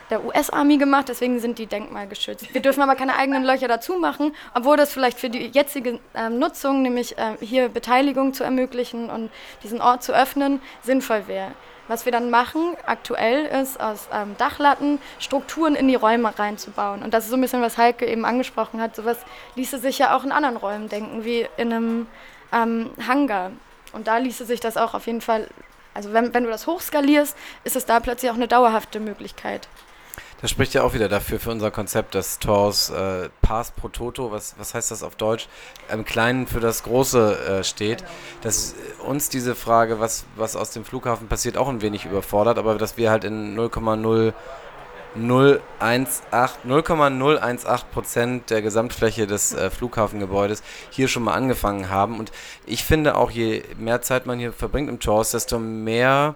der US-Army gemacht, deswegen sind die denkmalgeschützt. Wir dürfen aber keine eigenen Löcher dazu machen, obwohl das vielleicht für die jetzige ähm, Nutzung, nämlich äh, hier Beteiligung zu ermöglichen und diesen Ort zu öffnen, sinnvoll wäre. Was wir dann machen, aktuell ist, aus ähm, Dachlatten Strukturen in die Räume reinzubauen. Und das ist so ein bisschen, was Heike eben angesprochen hat. Sowas ließe sich ja auch in anderen Räumen denken, wie in einem ähm, Hangar. Und da ließe sich das auch auf jeden Fall, also wenn, wenn du das hochskalierst, ist es da plötzlich auch eine dauerhafte Möglichkeit. Das spricht ja auch wieder dafür für unser Konzept des Tors äh, Pass pro Toto, was, was heißt das auf Deutsch, im Kleinen für das Große äh, steht, dass uns diese Frage, was, was aus dem Flughafen passiert, auch ein wenig überfordert, aber dass wir halt in 0,0 0,018 Prozent der Gesamtfläche des äh, Flughafengebäudes hier schon mal angefangen haben. Und ich finde auch, je mehr Zeit man hier verbringt im Tors, desto mehr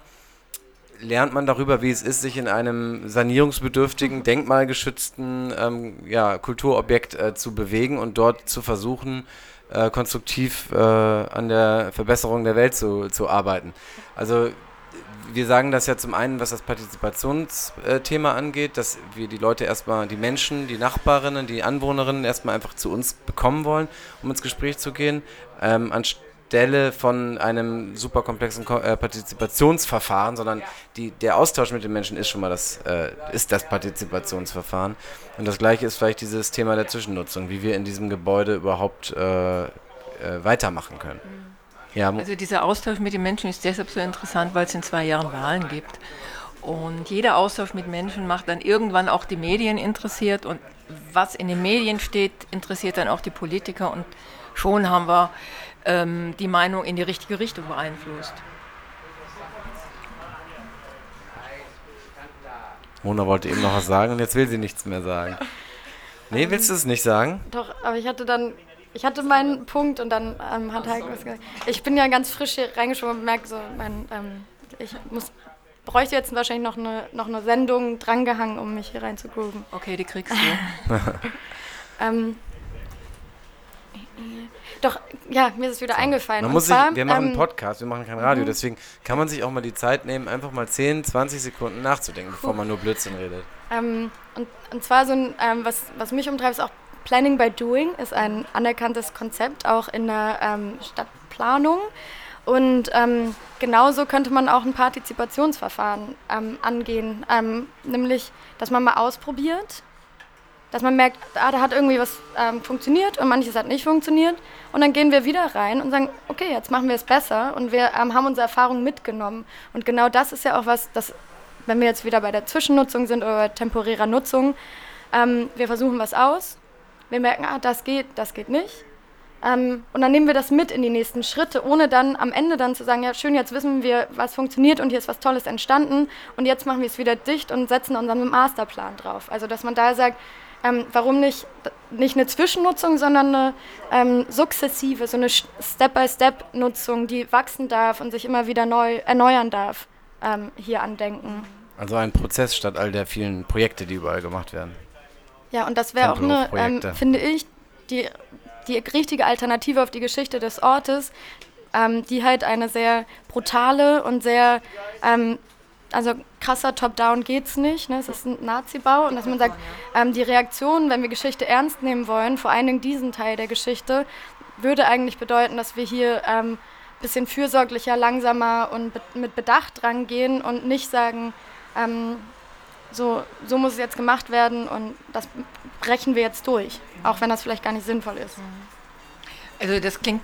lernt man darüber, wie es ist, sich in einem sanierungsbedürftigen, denkmalgeschützten ähm, ja, Kulturobjekt äh, zu bewegen und dort zu versuchen, äh, konstruktiv äh, an der Verbesserung der Welt zu, zu arbeiten. Also wir sagen das ja zum einen, was das Partizipationsthema angeht, dass wir die Leute erstmal, die Menschen, die Nachbarinnen, die Anwohnerinnen erstmal einfach zu uns bekommen wollen, um ins Gespräch zu gehen, ähm, anstatt Stelle von einem super komplexen Ko äh, Partizipationsverfahren, sondern die, der Austausch mit den Menschen ist schon mal das, äh, ist das Partizipationsverfahren. Und das gleiche ist vielleicht dieses Thema der Zwischennutzung, wie wir in diesem Gebäude überhaupt äh, äh weitermachen können. Mhm. Ja. Also dieser Austausch mit den Menschen ist deshalb so interessant, weil es in zwei Jahren Wahlen gibt. Und jeder Austausch mit Menschen macht dann irgendwann auch die Medien interessiert und was in den Medien steht, interessiert dann auch die Politiker und schon haben wir ähm, die Meinung in die richtige Richtung beeinflusst. Mona wollte eben noch was sagen und jetzt will sie nichts mehr sagen. Nee, willst du es nicht sagen? Doch, aber ich hatte dann, ich hatte meinen Punkt und dann ähm, hat Heiko was gesagt. Ich bin ja ganz frisch hier reingeschoben und merke so, mein, ähm, ich muss, bräuchte jetzt wahrscheinlich noch eine, noch eine Sendung drangehangen, um mich hier reinzugucken. Okay, die kriegst du. *laughs* ähm, doch, ja, mir ist es wieder so. eingefallen. Man muss zwar, sich, wir machen ähm, einen Podcast, wir machen kein Radio, mhm. deswegen kann man sich auch mal die Zeit nehmen, einfach mal 10, 20 Sekunden nachzudenken, bevor man nur Blödsinn redet. Ähm, und, und zwar so ein, ähm, was, was mich umtreibt, ist auch Planning by Doing, ist ein anerkanntes Konzept, auch in der ähm, Stadtplanung. Und ähm, genauso könnte man auch ein Partizipationsverfahren ähm, angehen, ähm, nämlich, dass man mal ausprobiert, dass man merkt, ah, da hat irgendwie was ähm, funktioniert und manches hat nicht funktioniert. Und dann gehen wir wieder rein und sagen, okay, jetzt machen wir es besser und wir ähm, haben unsere Erfahrungen mitgenommen. Und genau das ist ja auch was, das, wenn wir jetzt wieder bei der Zwischennutzung sind oder bei temporärer Nutzung, ähm, wir versuchen was aus, wir merken, ah, das geht, das geht nicht. Ähm, und dann nehmen wir das mit in die nächsten Schritte, ohne dann am Ende dann zu sagen, ja schön, jetzt wissen wir, was funktioniert und hier ist was Tolles entstanden und jetzt machen wir es wieder dicht und setzen unseren Masterplan drauf. Also dass man da sagt, ähm, warum nicht, nicht eine Zwischennutzung, sondern eine ähm, sukzessive, so eine Step-by-Step-Nutzung, die wachsen darf und sich immer wieder neu erneuern darf, ähm, hier andenken. Also ein Prozess statt all der vielen Projekte, die überall gemacht werden. Ja, und das wäre auch eine, ähm, finde ich, die, die richtige Alternative auf die Geschichte des Ortes, ähm, die halt eine sehr brutale und sehr ähm, also krasser Top-Down geht's nicht. Ne? Es ist ein Nazi-Bau und dass man sagt, ähm, die Reaktion, wenn wir Geschichte ernst nehmen wollen, vor allen Dingen diesen Teil der Geschichte, würde eigentlich bedeuten, dass wir hier ähm, bisschen fürsorglicher, langsamer und be mit Bedacht rangehen und nicht sagen, ähm, so, so muss es jetzt gemacht werden und das brechen wir jetzt durch, auch wenn das vielleicht gar nicht sinnvoll ist. Also das klingt,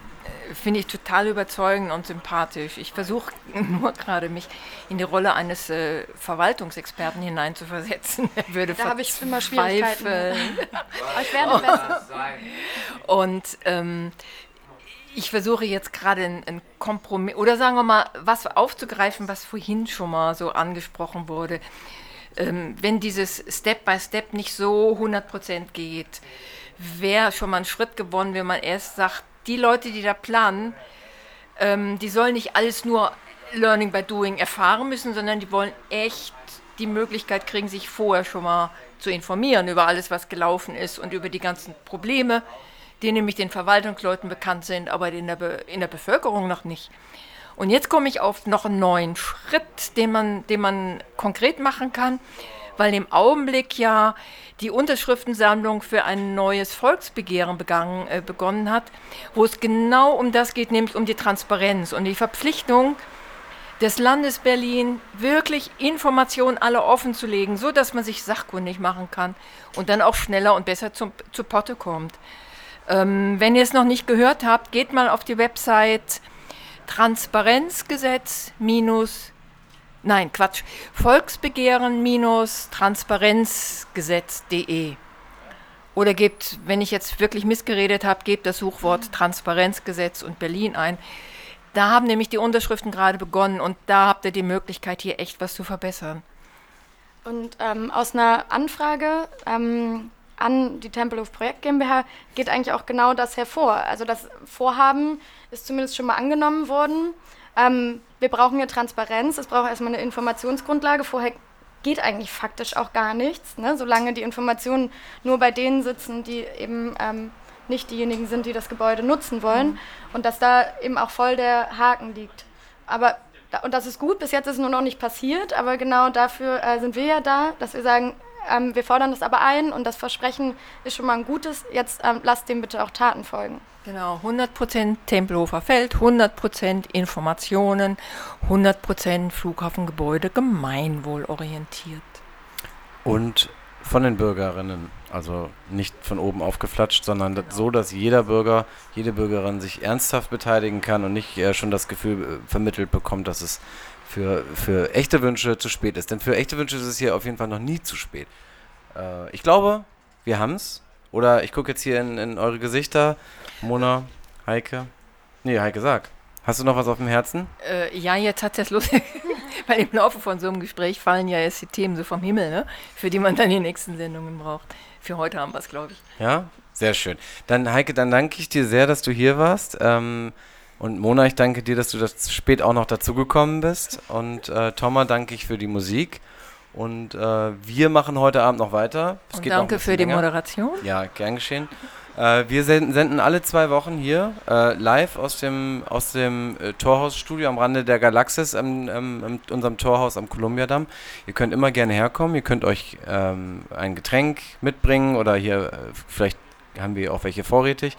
finde ich, total überzeugend und sympathisch. Ich versuche *laughs* nur gerade mich in die Rolle eines äh, Verwaltungsexperten hineinzuversetzen. *laughs* Er würde da habe ich immer Schwierigkeiten. Aber *laughs* ich werde besser. Und ähm, ich versuche jetzt gerade ein Kompromiss, oder sagen wir mal, was aufzugreifen, was vorhin schon mal so angesprochen wurde ähm, wenn dieses Step by Step nicht so 100% geht, wäre schon mal ein Schritt gewonnen, wenn man erst sagt, die Leute, die da planen, ähm, die sollen nicht alles nur Learning by Doing erfahren müssen, sondern die wollen echt die Möglichkeit kriegen, sich vorher schon mal zu informieren über alles, was gelaufen ist und über die ganzen Probleme, die nämlich den Verwaltungsleuten bekannt sind, aber in der, Be in der Bevölkerung noch nicht. Und jetzt komme ich auf noch einen neuen Schritt, den man, den man konkret machen kann, weil im Augenblick ja die Unterschriftensammlung für ein neues Volksbegehren begangen, äh, begonnen hat, wo es genau um das geht, nämlich um die Transparenz und die Verpflichtung des Landes Berlin, wirklich Informationen alle offen zu legen, so dass man sich sachkundig machen kann und dann auch schneller und besser zum, zu Potte kommt. Ähm, wenn ihr es noch nicht gehört habt, geht mal auf die Website Transparenzgesetz minus, nein, Quatsch, Volksbegehren minus Transparenzgesetz.de. Oder gebt, wenn ich jetzt wirklich missgeredet habe, gebt das Suchwort Transparenzgesetz und Berlin ein. Da haben nämlich die Unterschriften gerade begonnen und da habt ihr die Möglichkeit, hier echt was zu verbessern. Und ähm, aus einer Anfrage ähm, an die Tempelhof Projekt GmbH geht eigentlich auch genau das hervor. Also das Vorhaben ist zumindest schon mal angenommen worden. Ähm, wir brauchen ja Transparenz, es braucht erstmal eine Informationsgrundlage. Vorher geht eigentlich faktisch auch gar nichts, ne? solange die Informationen nur bei denen sitzen, die eben ähm, nicht diejenigen sind, die das Gebäude nutzen wollen. Mhm. Und dass da eben auch voll der Haken liegt. Aber und das ist gut, bis jetzt ist es nur noch nicht passiert, aber genau dafür äh, sind wir ja da, dass wir sagen, ähm, wir fordern das aber ein und das Versprechen ist schon mal ein gutes. Jetzt ähm, lasst dem bitte auch Taten folgen. Genau, 100% Tempelhofer Feld, 100% Informationen, 100% Flughafengebäude gemeinwohlorientiert. Und von den Bürgerinnen, also nicht von oben aufgeflatscht, sondern genau. so, dass jeder Bürger, jede Bürgerin sich ernsthaft beteiligen kann und nicht äh, schon das Gefühl äh, vermittelt bekommt, dass es für, für echte Wünsche zu spät ist. Denn für echte Wünsche ist es hier auf jeden Fall noch nie zu spät. Äh, ich glaube, wir haben es. Oder ich gucke jetzt hier in, in eure Gesichter. Mona, Heike. Nee, Heike, sag. Hast du noch was auf dem Herzen? Äh, ja, jetzt hat es Lust. *laughs* Weil im Laufe von so einem Gespräch fallen ja jetzt die Themen so vom Himmel, ne? für die man dann die nächsten Sendungen braucht. Für heute haben wir es, glaube ich. Ja, sehr schön. Dann, Heike, dann danke ich dir sehr, dass du hier warst. Ähm, und Mona, ich danke dir, dass du das spät auch noch dazugekommen bist. Und äh, Thomas danke ich für die Musik. Und äh, wir machen heute Abend noch weiter. Danke für länger. die Moderation. Ja, gern geschehen. Äh, wir senden, senden, alle zwei Wochen hier äh, live aus dem, aus dem äh, Torhausstudio am Rande der Galaxis, in unserem Torhaus am Kolumbiadamm. Ihr könnt immer gerne herkommen. Ihr könnt euch ähm, ein Getränk mitbringen oder hier, äh, vielleicht haben wir auch welche vorrätig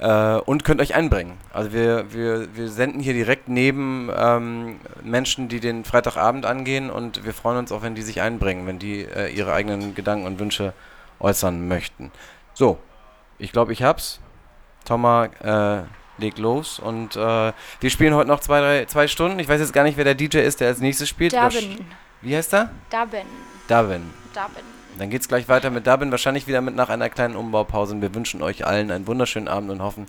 äh, und könnt euch einbringen. Also wir, wir, wir senden hier direkt neben ähm, Menschen, die den Freitagabend angehen und wir freuen uns auch, wenn die sich einbringen, wenn die äh, ihre eigenen Gedanken und Wünsche äußern möchten. So, ich glaube, ich hab's. Thomas äh, legt los und äh, wir spielen heute noch zwei, drei, zwei Stunden. Ich weiß jetzt gar nicht, wer der DJ ist, der als nächstes spielt. Dubbin. Wie heißt er? Dubbin. Dubbin. Dubbin. Dann geht es gleich weiter mit Dublin, wahrscheinlich wieder mit nach einer kleinen Umbaupause. Wir wünschen euch allen einen wunderschönen Abend und hoffen,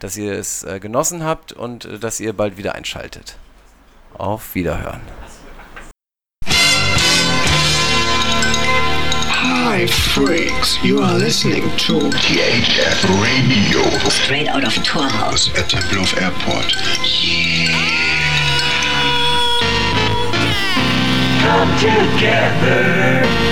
dass ihr es äh, genossen habt und äh, dass ihr bald wieder einschaltet. Auf Wiederhören. Hi freaks, you are listening to THF Radio. Straight out of Torhaus at Tempelhof Airport. Yeah. Come together.